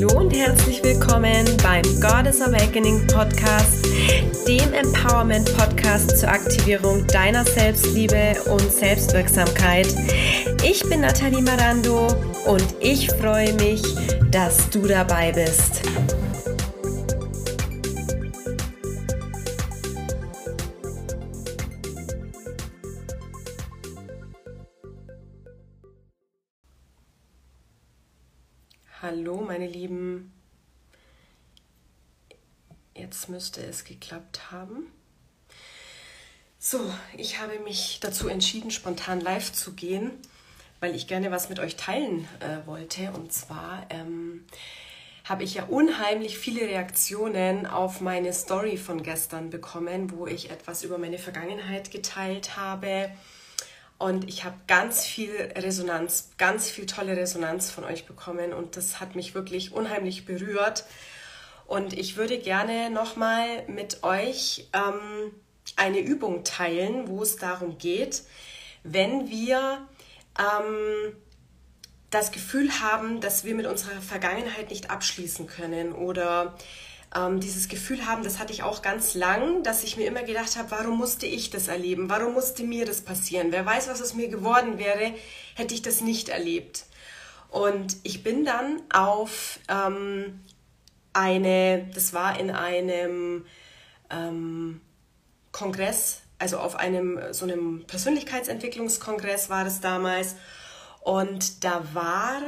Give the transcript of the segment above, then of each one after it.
Hallo und herzlich willkommen beim Goddess Awakening Podcast, dem Empowerment Podcast zur Aktivierung deiner Selbstliebe und Selbstwirksamkeit. Ich bin Nathalie Marando und ich freue mich, dass du dabei bist. Jetzt müsste es geklappt haben. So, ich habe mich dazu entschieden, spontan live zu gehen, weil ich gerne was mit euch teilen äh, wollte. Und zwar ähm, habe ich ja unheimlich viele Reaktionen auf meine Story von gestern bekommen, wo ich etwas über meine Vergangenheit geteilt habe und ich habe ganz viel Resonanz, ganz viel tolle Resonanz von euch bekommen und das hat mich wirklich unheimlich berührt. Und ich würde gerne nochmal mit euch ähm, eine Übung teilen, wo es darum geht, wenn wir ähm, das Gefühl haben, dass wir mit unserer Vergangenheit nicht abschließen können oder ähm, dieses Gefühl haben, das hatte ich auch ganz lang, dass ich mir immer gedacht habe, warum musste ich das erleben? Warum musste mir das passieren? Wer weiß, was es mir geworden wäre, hätte ich das nicht erlebt. Und ich bin dann auf ähm, eine, das war in einem ähm, Kongress, also auf einem so einem Persönlichkeitsentwicklungskongress war das damals. Und da war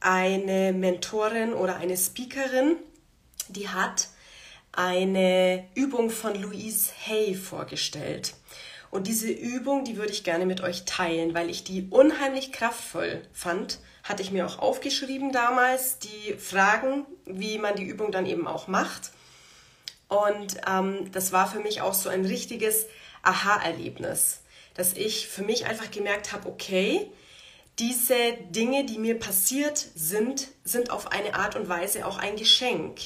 eine Mentorin oder eine Speakerin, die hat eine Übung von Louise Hay vorgestellt. Und diese Übung, die würde ich gerne mit euch teilen, weil ich die unheimlich kraftvoll fand. Hatte ich mir auch aufgeschrieben damals, die Fragen, wie man die Übung dann eben auch macht. Und ähm, das war für mich auch so ein richtiges Aha-Erlebnis, dass ich für mich einfach gemerkt habe, okay, diese Dinge, die mir passiert sind, sind auf eine Art und Weise auch ein Geschenk.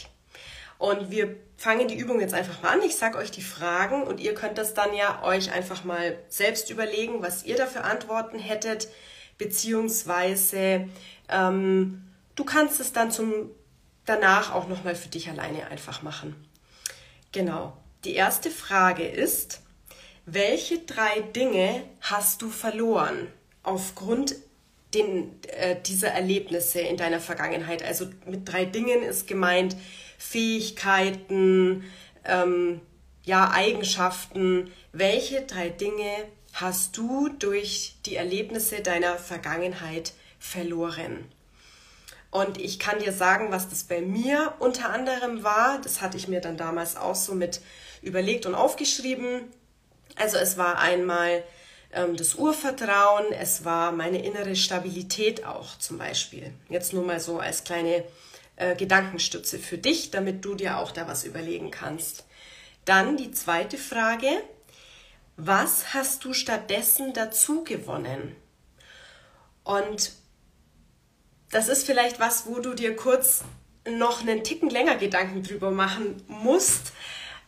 Und wir fangen die Übung jetzt einfach mal an. Ich sage euch die Fragen und ihr könnt das dann ja euch einfach mal selbst überlegen, was ihr dafür Antworten hättet, beziehungsweise ähm, du kannst es dann zum danach auch nochmal für dich alleine einfach machen. Genau. Die erste Frage ist, welche drei Dinge hast du verloren aufgrund den, äh, dieser Erlebnisse in deiner Vergangenheit? Also mit drei Dingen ist gemeint, Fähigkeiten, ähm, ja, Eigenschaften. Welche drei Dinge hast du durch die Erlebnisse deiner Vergangenheit verloren? Und ich kann dir sagen, was das bei mir unter anderem war. Das hatte ich mir dann damals auch so mit überlegt und aufgeschrieben. Also es war einmal ähm, das Urvertrauen, es war meine innere Stabilität auch zum Beispiel. Jetzt nur mal so als kleine äh, Gedankenstütze für dich, damit du dir auch da was überlegen kannst. Dann die zweite Frage, was hast du stattdessen dazu gewonnen? Und das ist vielleicht was, wo du dir kurz noch einen Ticken länger Gedanken drüber machen musst,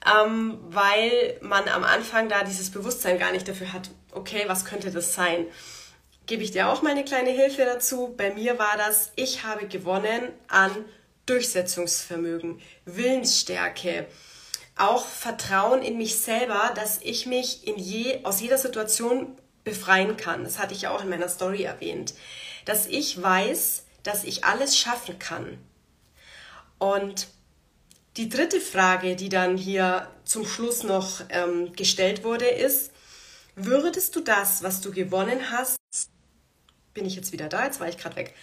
ähm, weil man am Anfang da dieses Bewusstsein gar nicht dafür hat, okay, was könnte das sein? Gebe ich dir auch meine kleine Hilfe dazu. Bei mir war das, ich habe gewonnen an Durchsetzungsvermögen, Willensstärke, auch Vertrauen in mich selber, dass ich mich in je, aus jeder Situation befreien kann. Das hatte ich ja auch in meiner Story erwähnt. Dass ich weiß, dass ich alles schaffen kann. Und die dritte Frage, die dann hier zum Schluss noch ähm, gestellt wurde, ist, würdest du das, was du gewonnen hast, bin ich jetzt wieder da, jetzt war ich gerade weg,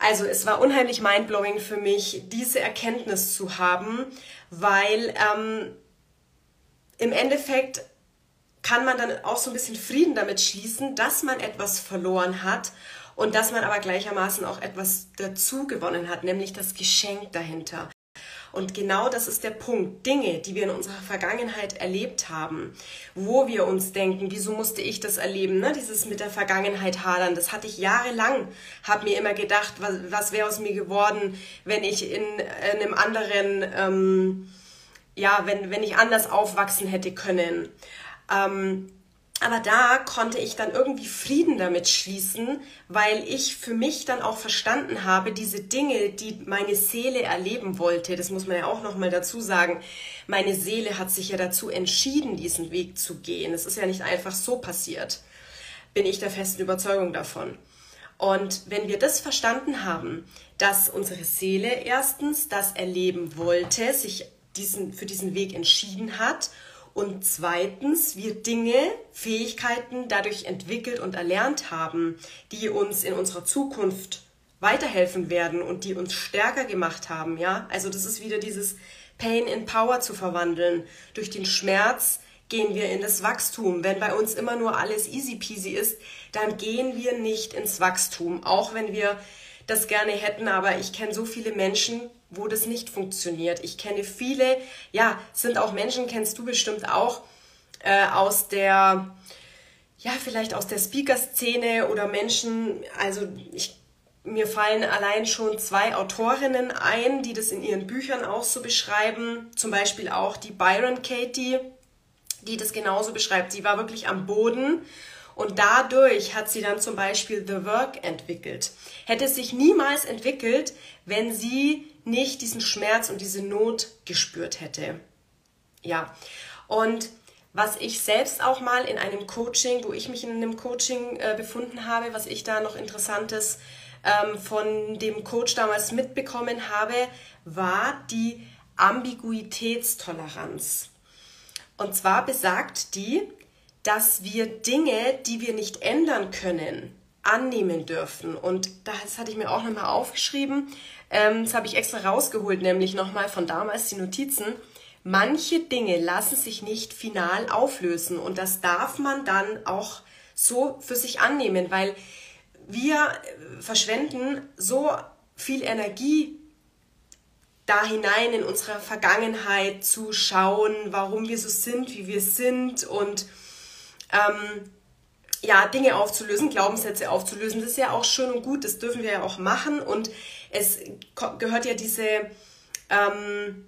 also es war unheimlich mindblowing für mich, diese Erkenntnis zu haben, weil ähm, im Endeffekt kann man dann auch so ein bisschen Frieden damit schließen, dass man etwas verloren hat und dass man aber gleichermaßen auch etwas dazu gewonnen hat, nämlich das Geschenk dahinter. Und genau das ist der Punkt. Dinge, die wir in unserer Vergangenheit erlebt haben, wo wir uns denken, wieso musste ich das erleben? Ne? Dieses mit der Vergangenheit hadern, das hatte ich jahrelang. Habe mir immer gedacht, was, was wäre aus mir geworden, wenn ich in, in einem anderen, ähm, ja, wenn, wenn ich anders aufwachsen hätte können. Ähm, aber da konnte ich dann irgendwie Frieden damit schließen, weil ich für mich dann auch verstanden habe, diese Dinge, die meine Seele erleben wollte, das muss man ja auch nochmal dazu sagen, meine Seele hat sich ja dazu entschieden, diesen Weg zu gehen. Es ist ja nicht einfach so passiert, bin ich der festen Überzeugung davon. Und wenn wir das verstanden haben, dass unsere Seele erstens das erleben wollte, sich diesen, für diesen Weg entschieden hat und zweitens wir Dinge, Fähigkeiten dadurch entwickelt und erlernt haben, die uns in unserer Zukunft weiterhelfen werden und die uns stärker gemacht haben, ja? Also das ist wieder dieses Pain in Power zu verwandeln. Durch den Schmerz gehen wir in das Wachstum. Wenn bei uns immer nur alles easy peasy ist, dann gehen wir nicht ins Wachstum, auch wenn wir das gerne hätten, aber ich kenne so viele Menschen, wo das nicht funktioniert. Ich kenne viele, ja, sind auch Menschen, kennst du bestimmt auch, äh, aus der, ja, vielleicht aus der Speaker-Szene oder Menschen, also ich, mir fallen allein schon zwei Autorinnen ein, die das in ihren Büchern auch so beschreiben. Zum Beispiel auch die Byron Katie, die das genauso beschreibt. Sie war wirklich am Boden und dadurch hat sie dann zum Beispiel The Work entwickelt. Hätte es sich niemals entwickelt, wenn sie nicht diesen Schmerz und diese Not gespürt hätte. Ja, und was ich selbst auch mal in einem Coaching, wo ich mich in einem Coaching äh, befunden habe, was ich da noch Interessantes ähm, von dem Coach damals mitbekommen habe, war die Ambiguitätstoleranz. Und zwar besagt die, dass wir Dinge, die wir nicht ändern können, annehmen dürfen. Und das hatte ich mir auch nochmal aufgeschrieben. Ähm, das habe ich extra rausgeholt, nämlich nochmal von damals die Notizen. Manche Dinge lassen sich nicht final auflösen und das darf man dann auch so für sich annehmen, weil wir verschwenden so viel Energie da hinein in unsere Vergangenheit zu schauen, warum wir so sind, wie wir sind und ähm, ja, Dinge aufzulösen, Glaubenssätze aufzulösen. Das ist ja auch schön und gut, das dürfen wir ja auch machen. Und es gehört ja diese, ähm,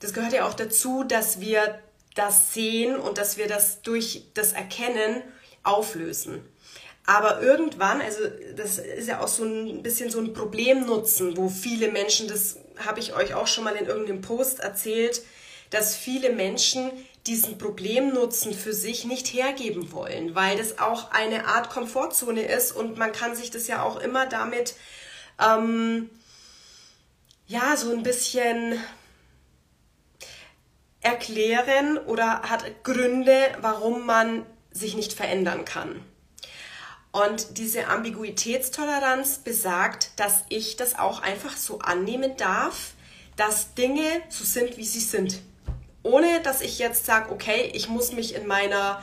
das gehört ja auch dazu, dass wir das sehen und dass wir das durch das Erkennen auflösen. Aber irgendwann, also das ist ja auch so ein bisschen so ein Problemnutzen, wo viele Menschen, das habe ich euch auch schon mal in irgendeinem Post erzählt, dass viele Menschen diesen Problemnutzen für sich nicht hergeben wollen, weil das auch eine Art Komfortzone ist und man kann sich das ja auch immer damit ähm, ja so ein bisschen erklären oder hat Gründe, warum man sich nicht verändern kann. Und diese Ambiguitätstoleranz besagt, dass ich das auch einfach so annehmen darf, dass Dinge so sind, wie sie sind ohne dass ich jetzt sage, okay, ich muss mich in meiner,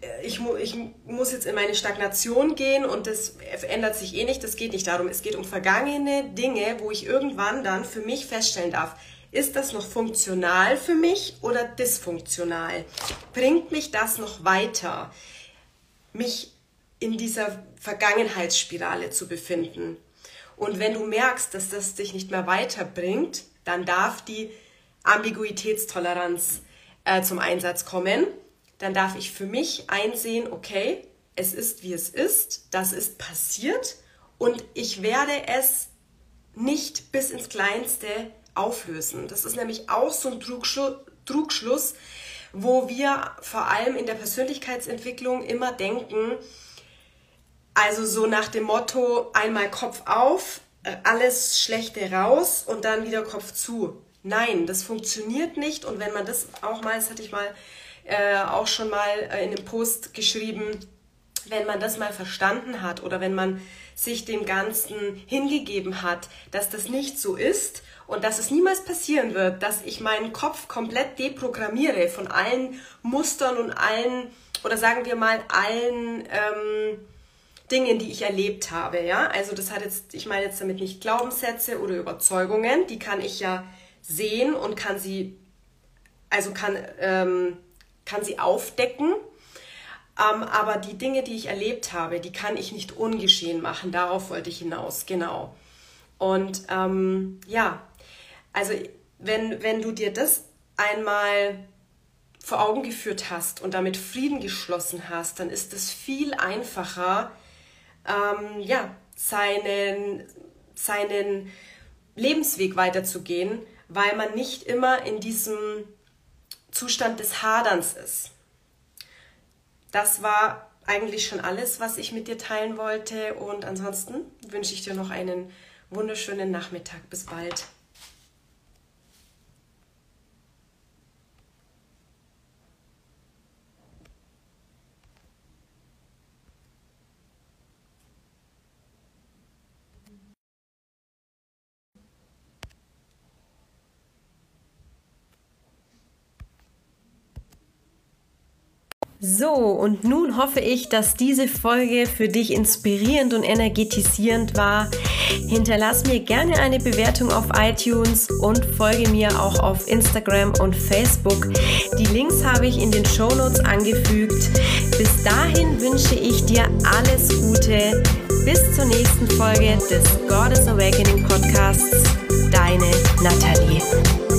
äh, ich, mu ich muss jetzt in meine Stagnation gehen und das ändert sich eh nicht. Das geht nicht darum. Es geht um vergangene Dinge, wo ich irgendwann dann für mich feststellen darf, ist das noch funktional für mich oder dysfunktional? Bringt mich das noch weiter, mich in dieser Vergangenheitsspirale zu befinden? Und wenn du merkst, dass das dich nicht mehr weiterbringt, dann darf die Ambiguitätstoleranz äh, zum Einsatz kommen, dann darf ich für mich einsehen, okay, es ist wie es ist, das ist passiert und ich werde es nicht bis ins Kleinste auflösen. Das ist nämlich auch so ein Trugschlu Trugschluss, wo wir vor allem in der Persönlichkeitsentwicklung immer denken, also so nach dem Motto einmal Kopf auf, äh, alles Schlechte raus und dann wieder Kopf zu. Nein, das funktioniert nicht. Und wenn man das auch mal, das hatte ich mal äh, auch schon mal äh, in einem Post geschrieben, wenn man das mal verstanden hat oder wenn man sich dem Ganzen hingegeben hat, dass das nicht so ist und dass es niemals passieren wird, dass ich meinen Kopf komplett deprogrammiere von allen Mustern und allen, oder sagen wir mal, allen ähm, Dingen, die ich erlebt habe. Ja? Also das hat jetzt, ich meine jetzt damit nicht Glaubenssätze oder Überzeugungen, die kann ich ja sehen und kann sie, also kann, ähm, kann sie aufdecken. Ähm, aber die Dinge, die ich erlebt habe, die kann ich nicht ungeschehen machen. Darauf wollte ich hinaus, genau. Und ähm, ja, also wenn, wenn du dir das einmal vor Augen geführt hast und damit Frieden geschlossen hast, dann ist es viel einfacher, ähm, ja, seinen, seinen Lebensweg weiterzugehen, weil man nicht immer in diesem Zustand des Haderns ist. Das war eigentlich schon alles, was ich mit dir teilen wollte und ansonsten wünsche ich dir noch einen wunderschönen Nachmittag. Bis bald. So, und nun hoffe ich, dass diese Folge für dich inspirierend und energetisierend war. Hinterlass mir gerne eine Bewertung auf iTunes und folge mir auch auf Instagram und Facebook. Die Links habe ich in den Show Notes angefügt. Bis dahin wünsche ich dir alles Gute. Bis zur nächsten Folge des Goddess Awakening Podcasts. Deine Nathalie.